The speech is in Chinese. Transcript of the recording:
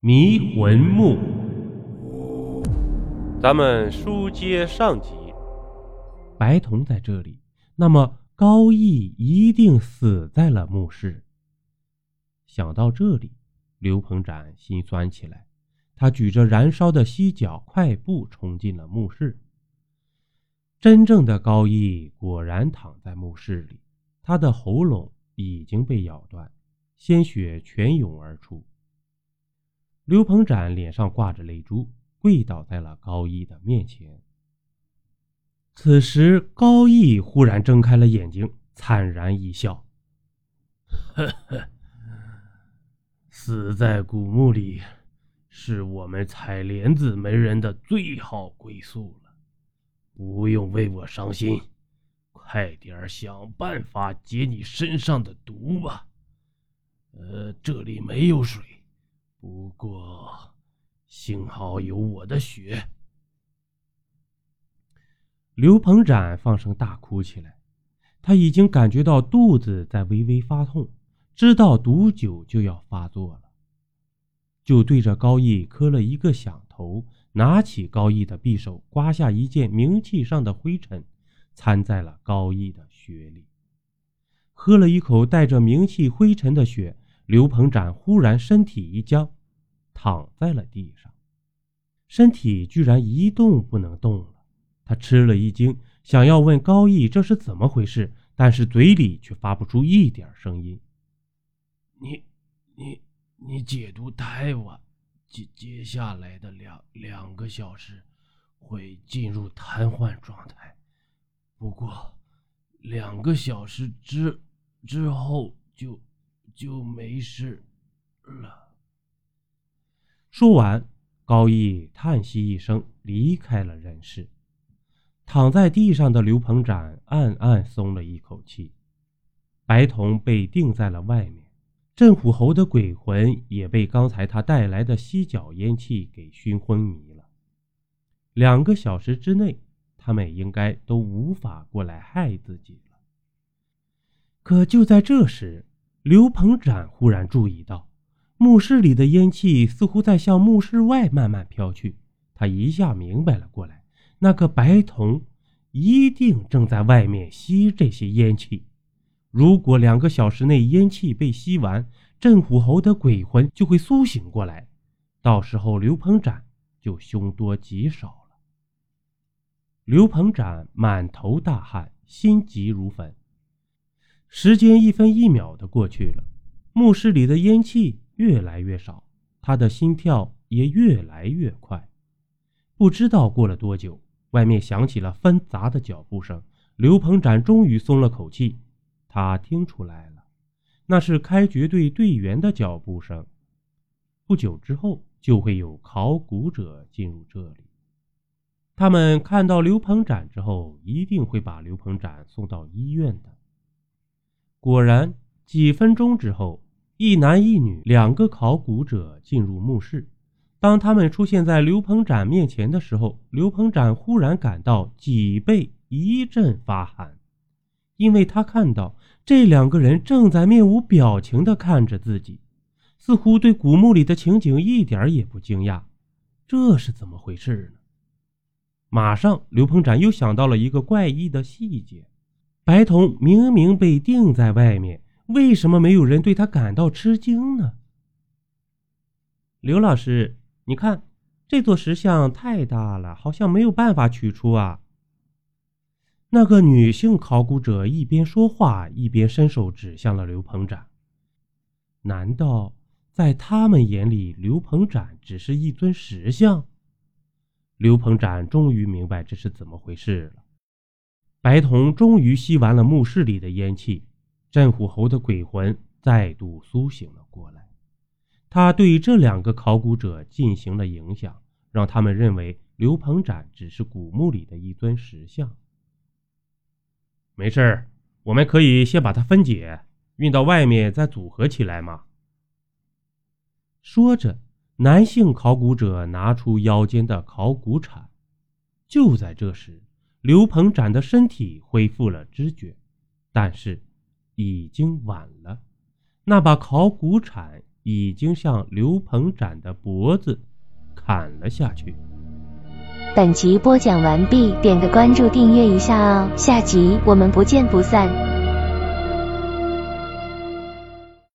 迷魂木，咱们书接上集。白瞳在这里，那么高义一定死在了墓室。想到这里，刘鹏展心酸起来。他举着燃烧的犀角，快步冲进了墓室。真正的高义果然躺在墓室里，他的喉咙已经被咬断，鲜血泉涌而出。刘鹏展脸上挂着泪珠，跪倒在了高义的面前。此时，高义忽然睁开了眼睛，惨然一笑：“ 呵呵，死在古墓里，是我们采莲子门人的最好归宿了。不用为我伤心，快点想办法解你身上的毒吧。呃，这里没有水。”不过，幸好有我的血。刘鹏展放声大哭起来，他已经感觉到肚子在微微发痛，知道毒酒就要发作了，就对着高义磕了一个响头，拿起高义的匕首，刮下一件冥器上的灰尘，掺在了高义的血里，喝了一口带着冥器灰尘的血。刘鹏展忽然身体一僵，躺在了地上，身体居然一动不能动了。他吃了一惊，想要问高义这是怎么回事，但是嘴里却发不出一点声音。你、你、你解毒太晚，接接下来的两两个小时会进入瘫痪状态，不过两个小时之之后就。就没事了。说完，高义叹息一声，离开了人世。躺在地上的刘鹏展暗暗松了一口气。白瞳被定在了外面，镇虎侯的鬼魂也被刚才他带来的犀角烟气给熏昏迷了。两个小时之内，他们应该都无法过来害自己了。可就在这时，刘鹏展忽然注意到，墓室里的烟气似乎在向墓室外慢慢飘去。他一下明白了过来，那个白瞳一定正在外面吸这些烟气。如果两个小时内烟气被吸完，镇虎侯的鬼魂就会苏醒过来，到时候刘鹏展就凶多吉少了。刘鹏展满头大汗，心急如焚。时间一分一秒的过去了，墓室里的烟气越来越少，他的心跳也越来越快。不知道过了多久，外面响起了纷杂的脚步声。刘鹏展终于松了口气，他听出来了，那是开掘队队员的脚步声。不久之后，就会有考古者进入这里。他们看到刘鹏展之后，一定会把刘鹏展送到医院的。果然，几分钟之后，一男一女两个考古者进入墓室。当他们出现在刘鹏展面前的时候，刘鹏展忽然感到脊背一阵发寒，因为他看到这两个人正在面无表情地看着自己，似乎对古墓里的情景一点也不惊讶。这是怎么回事呢？马上，刘鹏展又想到了一个怪异的细节。白瞳明明被钉在外面，为什么没有人对他感到吃惊呢？刘老师，你看这座石像太大了，好像没有办法取出啊。那个女性考古者一边说话，一边伸手指向了刘鹏展。难道在他们眼里，刘鹏展只是一尊石像？刘鹏展终于明白这是怎么回事了。白瞳终于吸完了墓室里的烟气，镇虎侯的鬼魂再度苏醒了过来。他对这两个考古者进行了影响，让他们认为刘鹏展只是古墓里的一尊石像。没事我们可以先把它分解，运到外面再组合起来嘛。说着，男性考古者拿出腰间的考古铲。就在这时。刘鹏展的身体恢复了知觉，但是已经晚了。那把考古铲已经向刘鹏展的脖子砍了下去。本集播讲完毕，点个关注，订阅一下哦，下集我们不见不散。